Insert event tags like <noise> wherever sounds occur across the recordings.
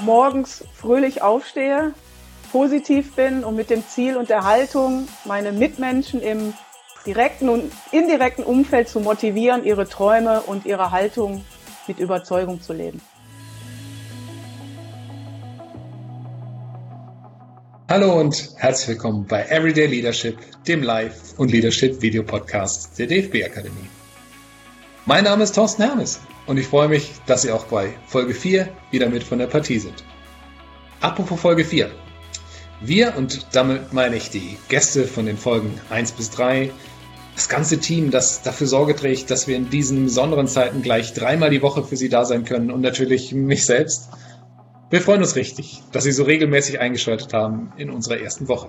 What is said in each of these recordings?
morgens fröhlich aufstehe, positiv bin und mit dem Ziel und der Haltung, meine Mitmenschen im direkten und indirekten Umfeld zu motivieren, ihre Träume und ihre Haltung mit Überzeugung zu leben. Hallo und herzlich willkommen bei Everyday Leadership, dem Live- und Leadership-Video-Podcast der DFB Akademie. Mein Name ist Thorsten Hermes und ich freue mich, dass Sie auch bei Folge 4 wieder mit von der Partie sind. Apropos Folge 4. Wir, und damit meine ich die Gäste von den Folgen 1 bis 3, das ganze Team, das dafür Sorge trägt, dass wir in diesen besonderen Zeiten gleich dreimal die Woche für Sie da sein können und natürlich mich selbst. Wir freuen uns richtig, dass Sie so regelmäßig eingeschaltet haben in unserer ersten Woche.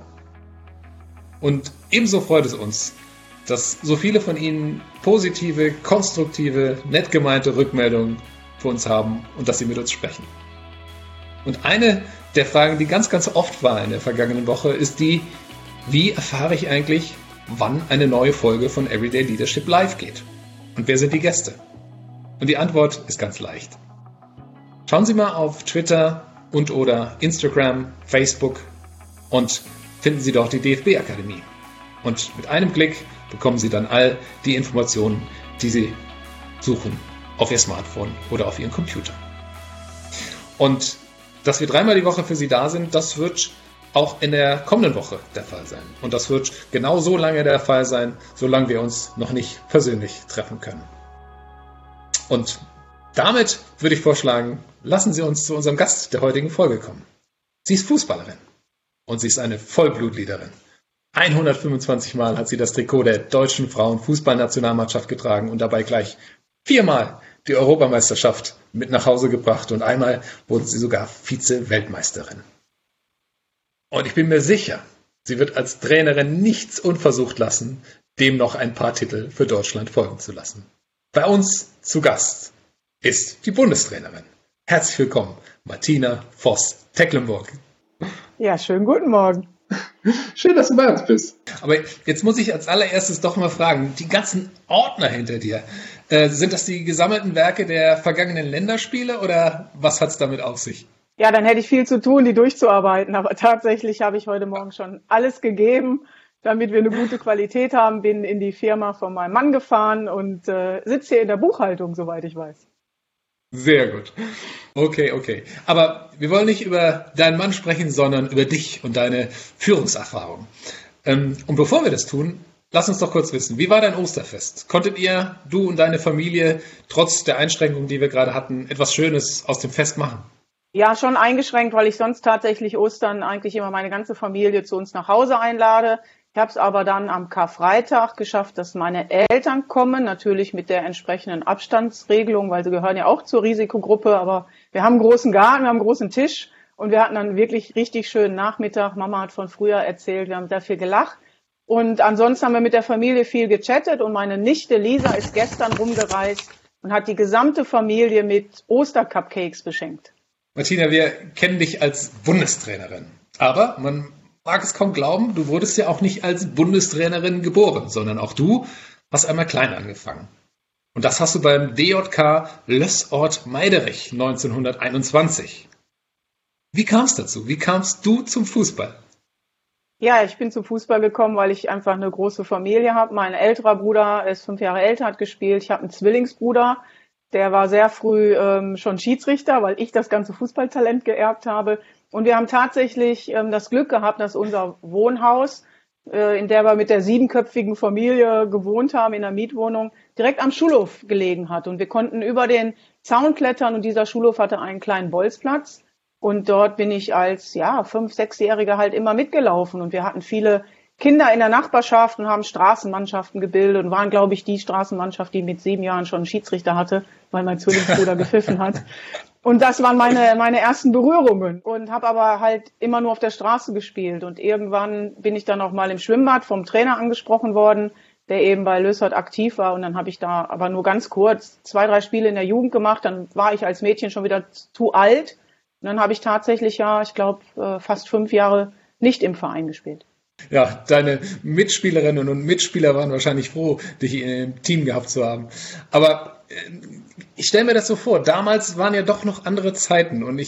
Und ebenso freut es uns, dass so viele von Ihnen positive, konstruktive, nett gemeinte Rückmeldungen für uns haben und dass Sie mit uns sprechen. Und eine der Fragen, die ganz, ganz oft war in der vergangenen Woche, ist die, wie erfahre ich eigentlich, wann eine neue Folge von Everyday Leadership live geht? Und wer sind die Gäste? Und die Antwort ist ganz leicht. Schauen Sie mal auf Twitter und oder Instagram, Facebook und finden Sie dort die DFB Akademie. Und mit einem Klick bekommen Sie dann all die Informationen, die Sie suchen auf Ihr Smartphone oder auf Ihren Computer. Und dass wir dreimal die Woche für Sie da sind, das wird auch in der kommenden Woche der Fall sein. Und das wird genau so lange der Fall sein, solange wir uns noch nicht persönlich treffen können. Und damit würde ich vorschlagen, lassen Sie uns zu unserem Gast der heutigen Folge kommen. Sie ist Fußballerin und sie ist eine Vollblutliederin. 125 Mal hat sie das Trikot der deutschen Frauenfußballnationalmannschaft getragen und dabei gleich viermal die Europameisterschaft mit nach Hause gebracht und einmal wurde sie sogar Vize-Weltmeisterin. Und ich bin mir sicher, sie wird als Trainerin nichts unversucht lassen, dem noch ein paar Titel für Deutschland folgen zu lassen. Bei uns zu Gast ist die Bundestrainerin. Herzlich willkommen, Martina Voss-Tecklenburg. Ja, schönen guten Morgen. Schön, dass du bei uns bist. Aber jetzt muss ich als allererstes doch mal fragen, die ganzen Ordner hinter dir, äh, sind das die gesammelten Werke der vergangenen Länderspiele oder was hat es damit auf sich? Ja, dann hätte ich viel zu tun, die durchzuarbeiten. Aber tatsächlich habe ich heute Morgen schon alles gegeben, damit wir eine gute Qualität haben. Bin in die Firma von meinem Mann gefahren und äh, sitze hier in der Buchhaltung, soweit ich weiß. Sehr gut. Okay, okay. Aber wir wollen nicht über deinen Mann sprechen, sondern über dich und deine Führungserfahrung. Ähm, und bevor wir das tun, lass uns doch kurz wissen, wie war dein Osterfest? Konntet ihr, du und deine Familie, trotz der Einschränkungen, die wir gerade hatten, etwas Schönes aus dem Fest machen? Ja, schon eingeschränkt, weil ich sonst tatsächlich Ostern eigentlich immer meine ganze Familie zu uns nach Hause einlade. Ich habe es aber dann am Karfreitag geschafft, dass meine Eltern kommen, natürlich mit der entsprechenden Abstandsregelung, weil sie gehören ja auch zur Risikogruppe. Aber wir haben einen großen Garten, wir haben einen großen Tisch und wir hatten dann wirklich richtig schönen Nachmittag. Mama hat von früher erzählt, wir haben viel gelacht. Und ansonsten haben wir mit der Familie viel gechattet und meine Nichte Lisa ist gestern rumgereist und hat die gesamte Familie mit Ostercupcakes beschenkt. Martina, wir kennen dich als Bundestrainerin. Aber man mag es kaum glauben, du wurdest ja auch nicht als Bundestrainerin geboren, sondern auch du hast einmal klein angefangen. Und das hast du beim DJK Lössort Meiderich 1921. Wie kam es dazu? Wie kamst du zum Fußball? Ja, ich bin zum Fußball gekommen, weil ich einfach eine große Familie habe. Mein älterer Bruder ist fünf Jahre älter, hat gespielt. Ich habe einen Zwillingsbruder, der war sehr früh ähm, schon Schiedsrichter, weil ich das ganze Fußballtalent geerbt habe. Und wir haben tatsächlich ähm, das Glück gehabt, dass unser Wohnhaus, äh, in der wir mit der siebenköpfigen Familie gewohnt haben, in der Mietwohnung, direkt am Schulhof gelegen hat. Und wir konnten über den Zaun klettern und dieser Schulhof hatte einen kleinen Bolzplatz. Und dort bin ich als ja fünf, sechsjährige halt immer mitgelaufen. Und wir hatten viele Kinder in der Nachbarschaft und haben Straßenmannschaften gebildet und waren, glaube ich, die Straßenmannschaft, die mit sieben Jahren schon einen Schiedsrichter hatte, weil mein Zwillingsbruder <laughs> gepfiffen hat. Und das waren meine, meine ersten Berührungen und habe aber halt immer nur auf der Straße gespielt. Und irgendwann bin ich dann auch mal im Schwimmbad vom Trainer angesprochen worden, der eben bei Lösert aktiv war. Und dann habe ich da aber nur ganz kurz zwei, drei Spiele in der Jugend gemacht. Dann war ich als Mädchen schon wieder zu alt. Und dann habe ich tatsächlich ja, ich glaube, äh, fast fünf Jahre nicht im Verein gespielt. Ja, deine Mitspielerinnen und Mitspieler waren wahrscheinlich froh, dich im Team gehabt zu haben. Aber äh, ich stelle mir das so vor, damals waren ja doch noch andere Zeiten und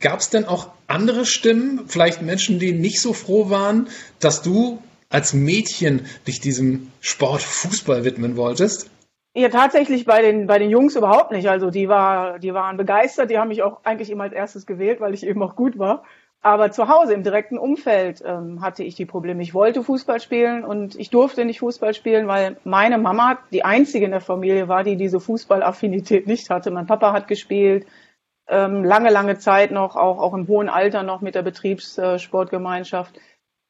gab es denn auch andere Stimmen, vielleicht Menschen, die nicht so froh waren, dass du als Mädchen dich diesem Sport Fußball widmen wolltest? Ja, tatsächlich bei den, bei den Jungs überhaupt nicht. Also die, war, die waren begeistert, die haben mich auch eigentlich immer als erstes gewählt, weil ich eben auch gut war. Aber zu Hause im direkten Umfeld ähm, hatte ich die Probleme. Ich wollte Fußball spielen und ich durfte nicht Fußball spielen, weil meine Mama die einzige in der Familie war, die diese Fußballaffinität nicht hatte. Mein Papa hat gespielt, ähm, lange, lange Zeit noch, auch, auch im hohen Alter noch mit der Betriebssportgemeinschaft.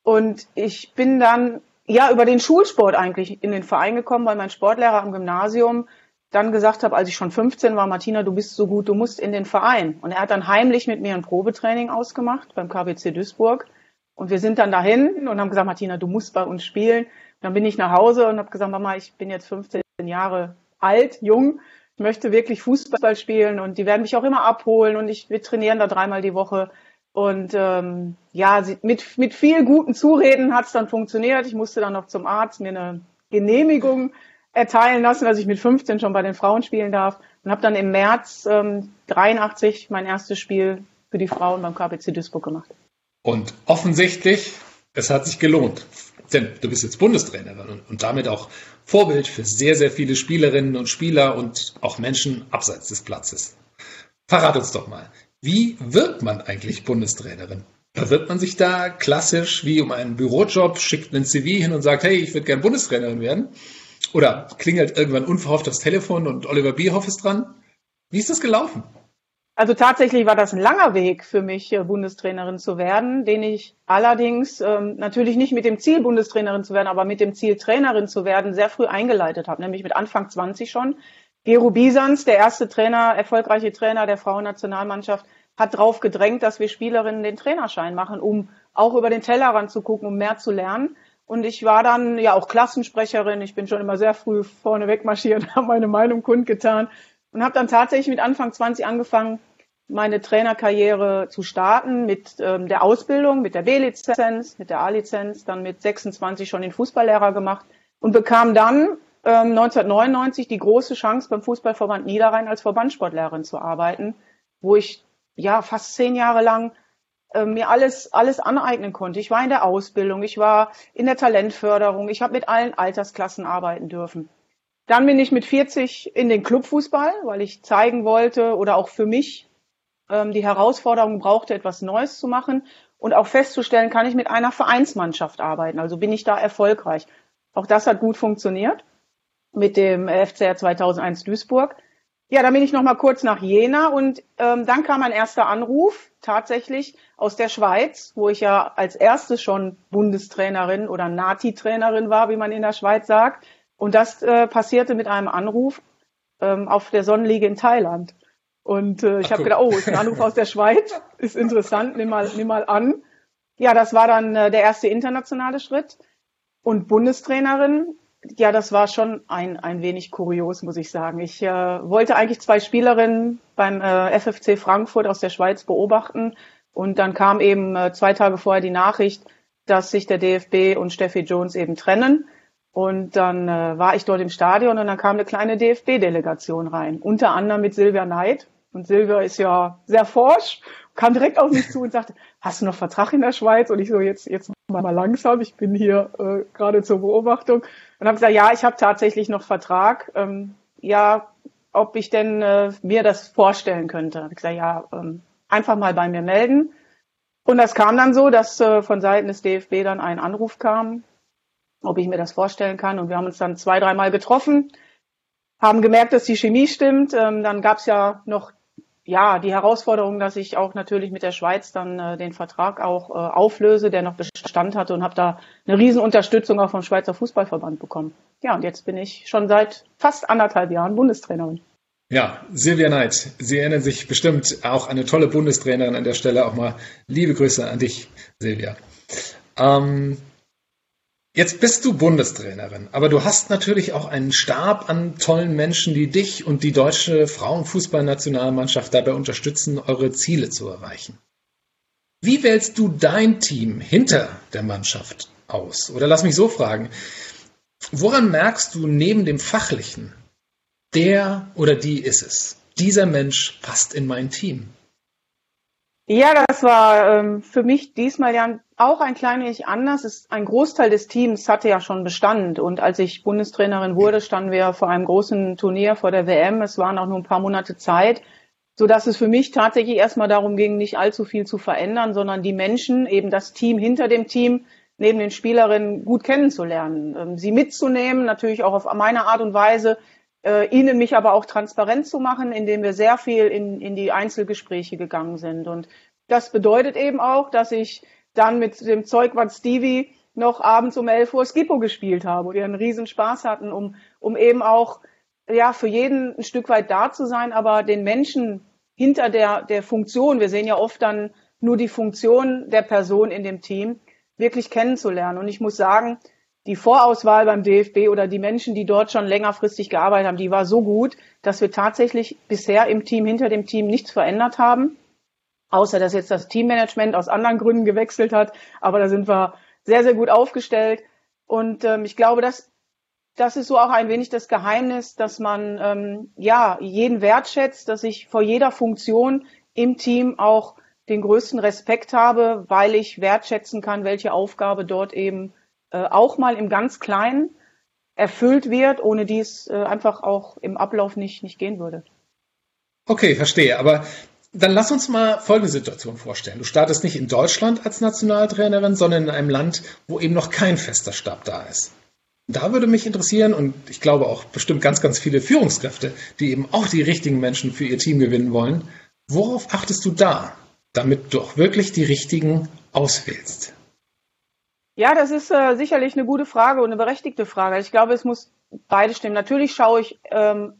Und ich bin dann ja über den Schulsport eigentlich in den Verein gekommen, weil mein Sportlehrer am Gymnasium dann gesagt habe, als ich schon 15 war, Martina, du bist so gut, du musst in den Verein. Und er hat dann heimlich mit mir ein Probetraining ausgemacht beim KBC Duisburg. Und wir sind dann dahin und haben gesagt, Martina, du musst bei uns spielen. Und dann bin ich nach Hause und habe gesagt, Mama, ich bin jetzt 15 Jahre alt, jung, ich möchte wirklich Fußball spielen und die werden mich auch immer abholen und ich, wir trainieren da dreimal die Woche. Und ähm, ja, mit, mit viel guten Zureden hat es dann funktioniert. Ich musste dann noch zum Arzt mir eine Genehmigung erteilen lassen, dass ich mit 15 schon bei den Frauen spielen darf und habe dann im März ähm, 83 mein erstes Spiel für die Frauen beim KPC Duisburg gemacht. Und offensichtlich, es hat sich gelohnt. Denn du bist jetzt Bundestrainerin und damit auch Vorbild für sehr, sehr viele Spielerinnen und Spieler und auch Menschen abseits des Platzes. Verrat uns doch mal, wie wird man eigentlich Bundestrainerin? Bewirbt man sich da klassisch wie um einen Bürojob, schickt einen CV hin und sagt, hey, ich würde gerne Bundestrainerin werden? Oder klingelt irgendwann unverhofft das Telefon und Oliver Bierhoff ist dran? Wie ist das gelaufen? Also tatsächlich war das ein langer Weg für mich, äh, Bundestrainerin zu werden, den ich allerdings ähm, natürlich nicht mit dem Ziel, Bundestrainerin zu werden, aber mit dem Ziel, Trainerin zu werden, sehr früh eingeleitet habe, nämlich mit Anfang 20 schon. Gero Bisans, der erste Trainer, erfolgreiche Trainer der Frauennationalmannschaft, hat darauf gedrängt, dass wir Spielerinnen den Trainerschein machen, um auch über den Tellerrand zu gucken, um mehr zu lernen. Und ich war dann ja auch Klassensprecherin. Ich bin schon immer sehr früh vorne wegmarschiert, <laughs> habe meine Meinung kundgetan und habe dann tatsächlich mit Anfang 20 angefangen, meine Trainerkarriere zu starten mit ähm, der Ausbildung, mit der B-Lizenz, mit der A-Lizenz, dann mit 26 schon den Fußballlehrer gemacht und bekam dann ähm, 1999 die große Chance beim Fußballverband Niederrhein als Verbandssportlehrerin zu arbeiten, wo ich ja fast zehn Jahre lang äh, mir alles, alles aneignen konnte. Ich war in der Ausbildung, ich war in der Talentförderung, ich habe mit allen Altersklassen arbeiten dürfen. Dann bin ich mit 40 in den Clubfußball, weil ich zeigen wollte oder auch für mich ähm, die Herausforderung brauchte, etwas Neues zu machen und auch festzustellen, kann ich mit einer Vereinsmannschaft arbeiten. Also bin ich da erfolgreich. Auch das hat gut funktioniert mit dem FCR 2001 Duisburg. Ja, dann bin ich noch mal kurz nach Jena und ähm, dann kam ein erster Anruf tatsächlich aus der Schweiz, wo ich ja als erstes schon Bundestrainerin oder Nati-Trainerin war, wie man in der Schweiz sagt. Und das äh, passierte mit einem Anruf ähm, auf der Sonnenliege in Thailand. Und äh, ich habe gedacht, oh, ist ein Anruf aus der Schweiz, <laughs> ist interessant, nimm mal, nimm mal an. Ja, das war dann äh, der erste internationale Schritt. Und Bundestrainerin ja, das war schon ein, ein wenig kurios, muss ich sagen. Ich äh, wollte eigentlich zwei Spielerinnen beim äh, FFC Frankfurt aus der Schweiz beobachten und dann kam eben äh, zwei Tage vorher die Nachricht, dass sich der DFB und Steffi Jones eben trennen. Und dann äh, war ich dort im Stadion und dann kam eine kleine DFB-Delegation rein, unter anderem mit Silvia Neid. Und Silvia ist ja sehr forsch, kam direkt auf mich zu und sagte, hast du noch Vertrag in der Schweiz? Und ich so, jetzt, jetzt mal langsam, ich bin hier äh, gerade zur Beobachtung. Und habe gesagt, ja, ich habe tatsächlich noch Vertrag. Ähm, ja, ob ich denn äh, mir das vorstellen könnte. Hab ich gesagt, ja, ähm, einfach mal bei mir melden. Und das kam dann so, dass äh, von Seiten des DFB dann ein Anruf kam, ob ich mir das vorstellen kann. Und wir haben uns dann zwei, dreimal getroffen, haben gemerkt, dass die Chemie stimmt. Ähm, dann gab es ja noch ja, die Herausforderung, dass ich auch natürlich mit der Schweiz dann äh, den Vertrag auch äh, auflöse, der noch Bestand hatte und habe da eine Riesenunterstützung auch vom Schweizer Fußballverband bekommen. Ja, und jetzt bin ich schon seit fast anderthalb Jahren Bundestrainerin. Ja, Silvia Neid, Sie erinnern sich bestimmt auch eine tolle Bundestrainerin an der Stelle. Auch mal liebe Grüße an dich, Silvia. Ähm, Jetzt bist du Bundestrainerin, aber du hast natürlich auch einen Stab an tollen Menschen, die dich und die deutsche Frauenfußballnationalmannschaft dabei unterstützen, eure Ziele zu erreichen. Wie wählst du dein Team hinter der Mannschaft aus? Oder lass mich so fragen, woran merkst du neben dem Fachlichen, der oder die ist es? Dieser Mensch passt in mein Team. Ja, das war ähm, für mich diesmal ja auch ein klein wenig anders. Es, ein Großteil des Teams hatte ja schon Bestand. Und als ich Bundestrainerin wurde, standen wir vor einem großen Turnier vor der WM. Es waren auch nur ein paar Monate Zeit, so dass es für mich tatsächlich erstmal darum ging, nicht allzu viel zu verändern, sondern die Menschen, eben das Team hinter dem Team, neben den Spielerinnen gut kennenzulernen, ähm, sie mitzunehmen, natürlich auch auf meine Art und Weise, äh, ihnen mich aber auch transparent zu machen, indem wir sehr viel in, in die Einzelgespräche gegangen sind. Und das bedeutet eben auch, dass ich dann mit dem Zeugwart Stevie noch abends um 11 Uhr Skippo gespielt habe und wir einen riesen Spaß hatten, um, um eben auch ja, für jeden ein Stück weit da zu sein, aber den Menschen hinter der, der Funktion, wir sehen ja oft dann nur die Funktion der Person in dem Team, wirklich kennenzulernen. Und ich muss sagen, die Vorauswahl beim DFB oder die Menschen, die dort schon längerfristig gearbeitet haben, die war so gut, dass wir tatsächlich bisher im Team, hinter dem Team nichts verändert haben. Außer dass jetzt das Teammanagement aus anderen Gründen gewechselt hat. Aber da sind wir sehr, sehr gut aufgestellt. Und ähm, ich glaube, dass das ist so auch ein wenig das Geheimnis, dass man ähm, ja jeden wertschätzt, dass ich vor jeder Funktion im Team auch den größten Respekt habe, weil ich wertschätzen kann, welche Aufgabe dort eben äh, auch mal im ganz Kleinen erfüllt wird, ohne die es äh, einfach auch im Ablauf nicht, nicht gehen würde. Okay, verstehe. Aber dann lass uns mal folgende Situation vorstellen. Du startest nicht in Deutschland als Nationaltrainerin, sondern in einem Land, wo eben noch kein fester Stab da ist. Da würde mich interessieren und ich glaube auch bestimmt ganz, ganz viele Führungskräfte, die eben auch die richtigen Menschen für ihr Team gewinnen wollen. Worauf achtest du da, damit du auch wirklich die richtigen auswählst? Ja, das ist äh, sicherlich eine gute Frage und eine berechtigte Frage. Ich glaube, es muss beide stimmen. Natürlich schaue ich ähm,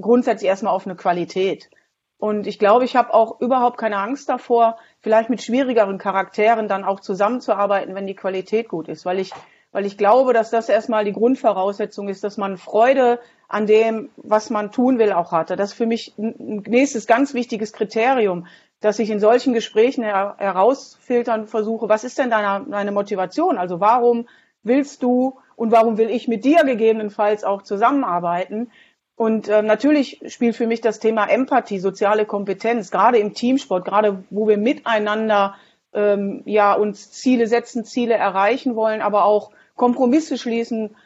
grundsätzlich erstmal auf eine Qualität. Und ich glaube, ich habe auch überhaupt keine Angst davor, vielleicht mit schwierigeren Charakteren dann auch zusammenzuarbeiten, wenn die Qualität gut ist, weil ich, weil ich glaube, dass das erstmal die Grundvoraussetzung ist, dass man Freude an dem, was man tun will, auch hatte. Das ist für mich ein nächstes ganz wichtiges Kriterium dass ich in solchen Gesprächen her herausfiltern versuche, was ist denn deine, deine Motivation? Also warum willst du und warum will ich mit dir gegebenenfalls auch zusammenarbeiten? Und äh, natürlich spielt für mich das Thema Empathie, soziale Kompetenz, gerade im Teamsport, gerade wo wir miteinander ähm, ja uns Ziele setzen, Ziele erreichen wollen, aber auch Kompromisse schließen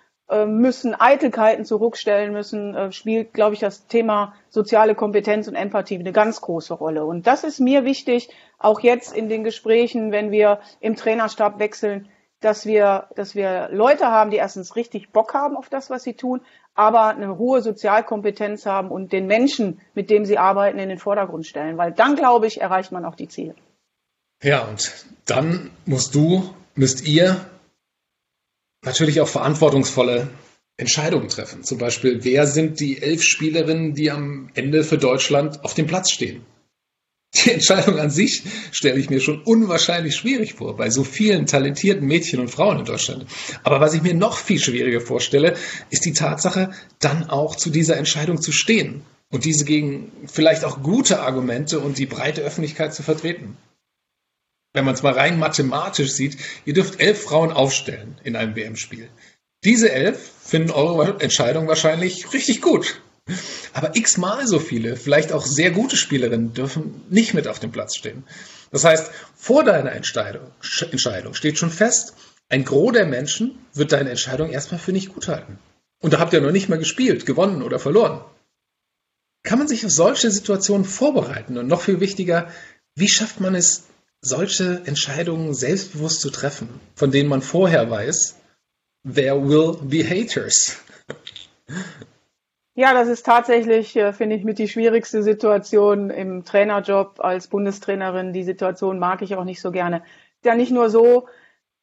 müssen, Eitelkeiten zurückstellen müssen, äh, spielt, glaube ich, das Thema soziale Kompetenz und Empathie eine ganz große Rolle. Und das ist mir wichtig, auch jetzt in den Gesprächen, wenn wir im Trainerstab wechseln, dass wir, dass wir Leute haben, die erstens richtig Bock haben auf das, was sie tun, aber eine hohe Sozialkompetenz haben und den Menschen, mit dem sie arbeiten, in den Vordergrund stellen. Weil dann, glaube ich, erreicht man auch die Ziele. Ja, und dann musst du, müsst ihr natürlich auch verantwortungsvolle Entscheidungen treffen. Zum Beispiel, wer sind die elf Spielerinnen, die am Ende für Deutschland auf dem Platz stehen? Die Entscheidung an sich stelle ich mir schon unwahrscheinlich schwierig vor, bei so vielen talentierten Mädchen und Frauen in Deutschland. Aber was ich mir noch viel schwieriger vorstelle, ist die Tatsache, dann auch zu dieser Entscheidung zu stehen und diese gegen vielleicht auch gute Argumente und die breite Öffentlichkeit zu vertreten wenn man es mal rein mathematisch sieht, ihr dürft elf Frauen aufstellen in einem WM-Spiel. Diese elf finden eure Entscheidung wahrscheinlich richtig gut. Aber x-mal so viele, vielleicht auch sehr gute Spielerinnen, dürfen nicht mit auf dem Platz stehen. Das heißt, vor deiner Entscheidung, Entscheidung steht schon fest, ein Gros der Menschen wird deine Entscheidung erstmal für nicht gut halten. Und da habt ihr noch nicht mal gespielt, gewonnen oder verloren. Kann man sich auf solche Situationen vorbereiten? Und noch viel wichtiger, wie schafft man es, solche Entscheidungen selbstbewusst zu treffen, von denen man vorher weiß, there will be haters. Ja, das ist tatsächlich, äh, finde ich, mit die schwierigste Situation im Trainerjob als Bundestrainerin. Die Situation mag ich auch nicht so gerne. Ja, nicht nur so,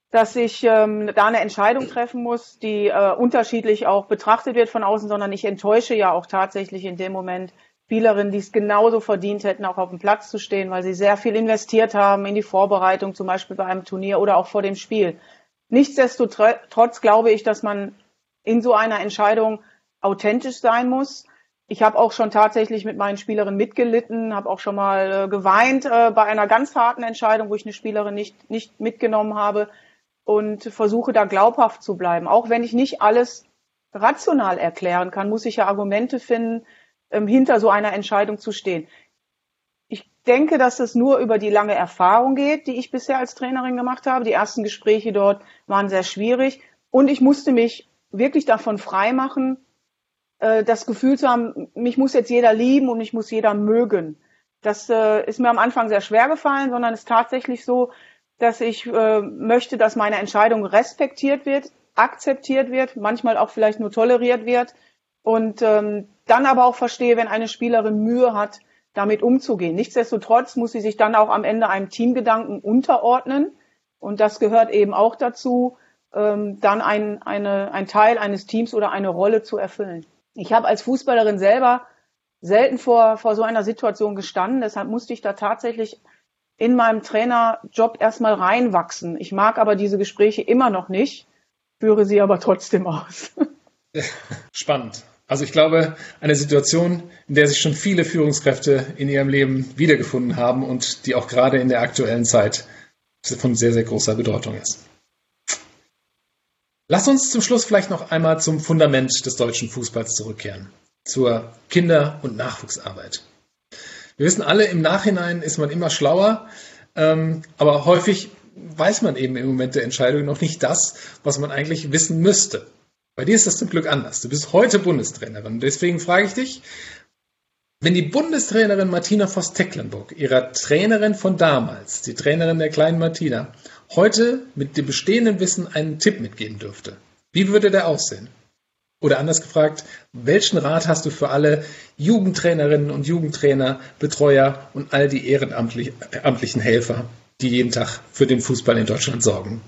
dass ich ähm, da eine Entscheidung treffen muss, die äh, unterschiedlich auch betrachtet wird von außen, sondern ich enttäusche ja auch tatsächlich in dem Moment Spielerinnen, die es genauso verdient hätten, auch auf dem Platz zu stehen, weil sie sehr viel investiert haben in die Vorbereitung, zum Beispiel bei einem Turnier oder auch vor dem Spiel. Nichtsdestotrotz glaube ich, dass man in so einer Entscheidung authentisch sein muss. Ich habe auch schon tatsächlich mit meinen Spielerinnen mitgelitten, habe auch schon mal äh, geweint äh, bei einer ganz harten Entscheidung, wo ich eine Spielerin nicht, nicht mitgenommen habe. und versuche da glaubhaft zu bleiben. Auch wenn ich nicht alles rational erklären kann, muss ich ja Argumente finden, ähm, hinter so einer Entscheidung zu stehen. Ich denke, dass es nur über die lange Erfahrung geht, die ich bisher als Trainerin gemacht habe. Die ersten Gespräche dort waren sehr schwierig und ich musste mich wirklich davon freimachen, äh, das Gefühl zu haben, mich muss jetzt jeder lieben und mich muss jeder mögen. Das äh, ist mir am Anfang sehr schwer gefallen, sondern ist tatsächlich so, dass ich äh, möchte, dass meine Entscheidung respektiert wird, akzeptiert wird, manchmal auch vielleicht nur toleriert wird und ähm, dann aber auch verstehe, wenn eine Spielerin Mühe hat, damit umzugehen. Nichtsdestotrotz muss sie sich dann auch am Ende einem Teamgedanken unterordnen und das gehört eben auch dazu, ähm, dann ein, eine, ein Teil eines Teams oder eine Rolle zu erfüllen. Ich habe als Fußballerin selber selten vor, vor so einer Situation gestanden, deshalb musste ich da tatsächlich in meinem Trainerjob erstmal reinwachsen. Ich mag aber diese Gespräche immer noch nicht, führe sie aber trotzdem aus. <laughs> Spannend. Also ich glaube, eine Situation, in der sich schon viele Führungskräfte in ihrem Leben wiedergefunden haben und die auch gerade in der aktuellen Zeit von sehr, sehr großer Bedeutung ist. Lass uns zum Schluss vielleicht noch einmal zum Fundament des deutschen Fußballs zurückkehren, zur Kinder- und Nachwuchsarbeit. Wir wissen alle, im Nachhinein ist man immer schlauer, ähm, aber häufig weiß man eben im Moment der Entscheidung noch nicht das, was man eigentlich wissen müsste. Bei dir ist das zum Glück anders. Du bist heute Bundestrainerin. Deswegen frage ich dich, wenn die Bundestrainerin Martina Voss-Tecklenburg, ihrer Trainerin von damals, die Trainerin der kleinen Martina, heute mit dem bestehenden Wissen einen Tipp mitgeben dürfte, wie würde der aussehen? Oder anders gefragt, welchen Rat hast du für alle Jugendtrainerinnen und Jugendtrainer, Betreuer und all die ehrenamtlichen Helfer, die jeden Tag für den Fußball in Deutschland sorgen?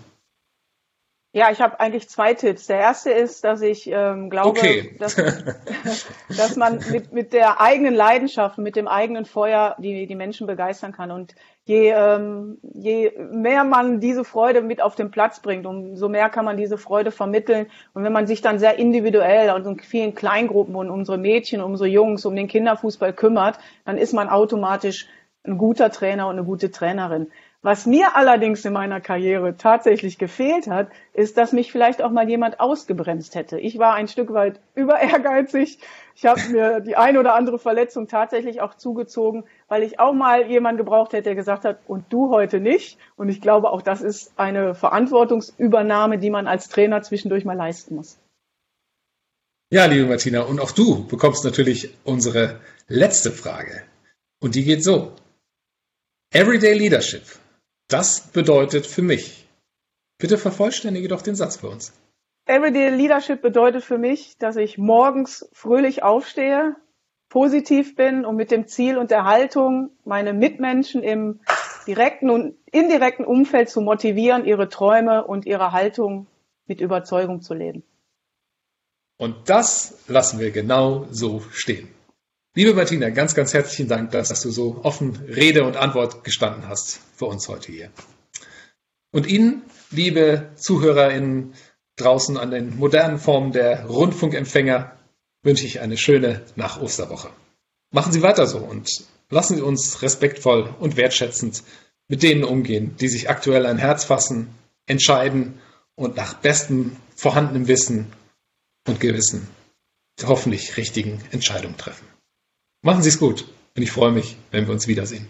Ja, ich habe eigentlich zwei Tipps. Der erste ist, dass ich ähm, glaube, okay. dass, <laughs> dass man mit, mit der eigenen Leidenschaft, mit dem eigenen Feuer die, die Menschen begeistern kann. Und je, ähm, je mehr man diese Freude mit auf den Platz bringt, umso mehr kann man diese Freude vermitteln. Und wenn man sich dann sehr individuell und in vielen Kleingruppen um unsere Mädchen, um unsere Jungs, um den Kinderfußball kümmert, dann ist man automatisch ein guter Trainer und eine gute Trainerin. Was mir allerdings in meiner Karriere tatsächlich gefehlt hat, ist, dass mich vielleicht auch mal jemand ausgebremst hätte. Ich war ein Stück weit über ehrgeizig. Ich habe mir die ein oder andere Verletzung tatsächlich auch zugezogen, weil ich auch mal jemanden gebraucht hätte, der gesagt hat, und du heute nicht. Und ich glaube, auch das ist eine Verantwortungsübernahme, die man als Trainer zwischendurch mal leisten muss. Ja, liebe Martina, und auch du bekommst natürlich unsere letzte Frage. Und die geht so. Everyday Leadership das bedeutet für mich. Bitte vervollständige doch den Satz für uns. Everyday Leadership bedeutet für mich, dass ich morgens fröhlich aufstehe, positiv bin und mit dem Ziel und der Haltung, meine Mitmenschen im direkten und indirekten Umfeld zu motivieren, ihre Träume und ihre Haltung mit Überzeugung zu leben. Und das lassen wir genau so stehen. Liebe Martina, ganz, ganz herzlichen Dank, dass du so offen Rede und Antwort gestanden hast für uns heute hier. Und Ihnen, liebe ZuhörerInnen draußen an den modernen Formen der Rundfunkempfänger, wünsche ich eine schöne Nach-Osterwoche. Machen Sie weiter so und lassen Sie uns respektvoll und wertschätzend mit denen umgehen, die sich aktuell ein Herz fassen, entscheiden und nach bestem vorhandenem Wissen und Gewissen hoffentlich richtigen Entscheidungen treffen. Machen Sie es gut und ich freue mich, wenn wir uns wiedersehen.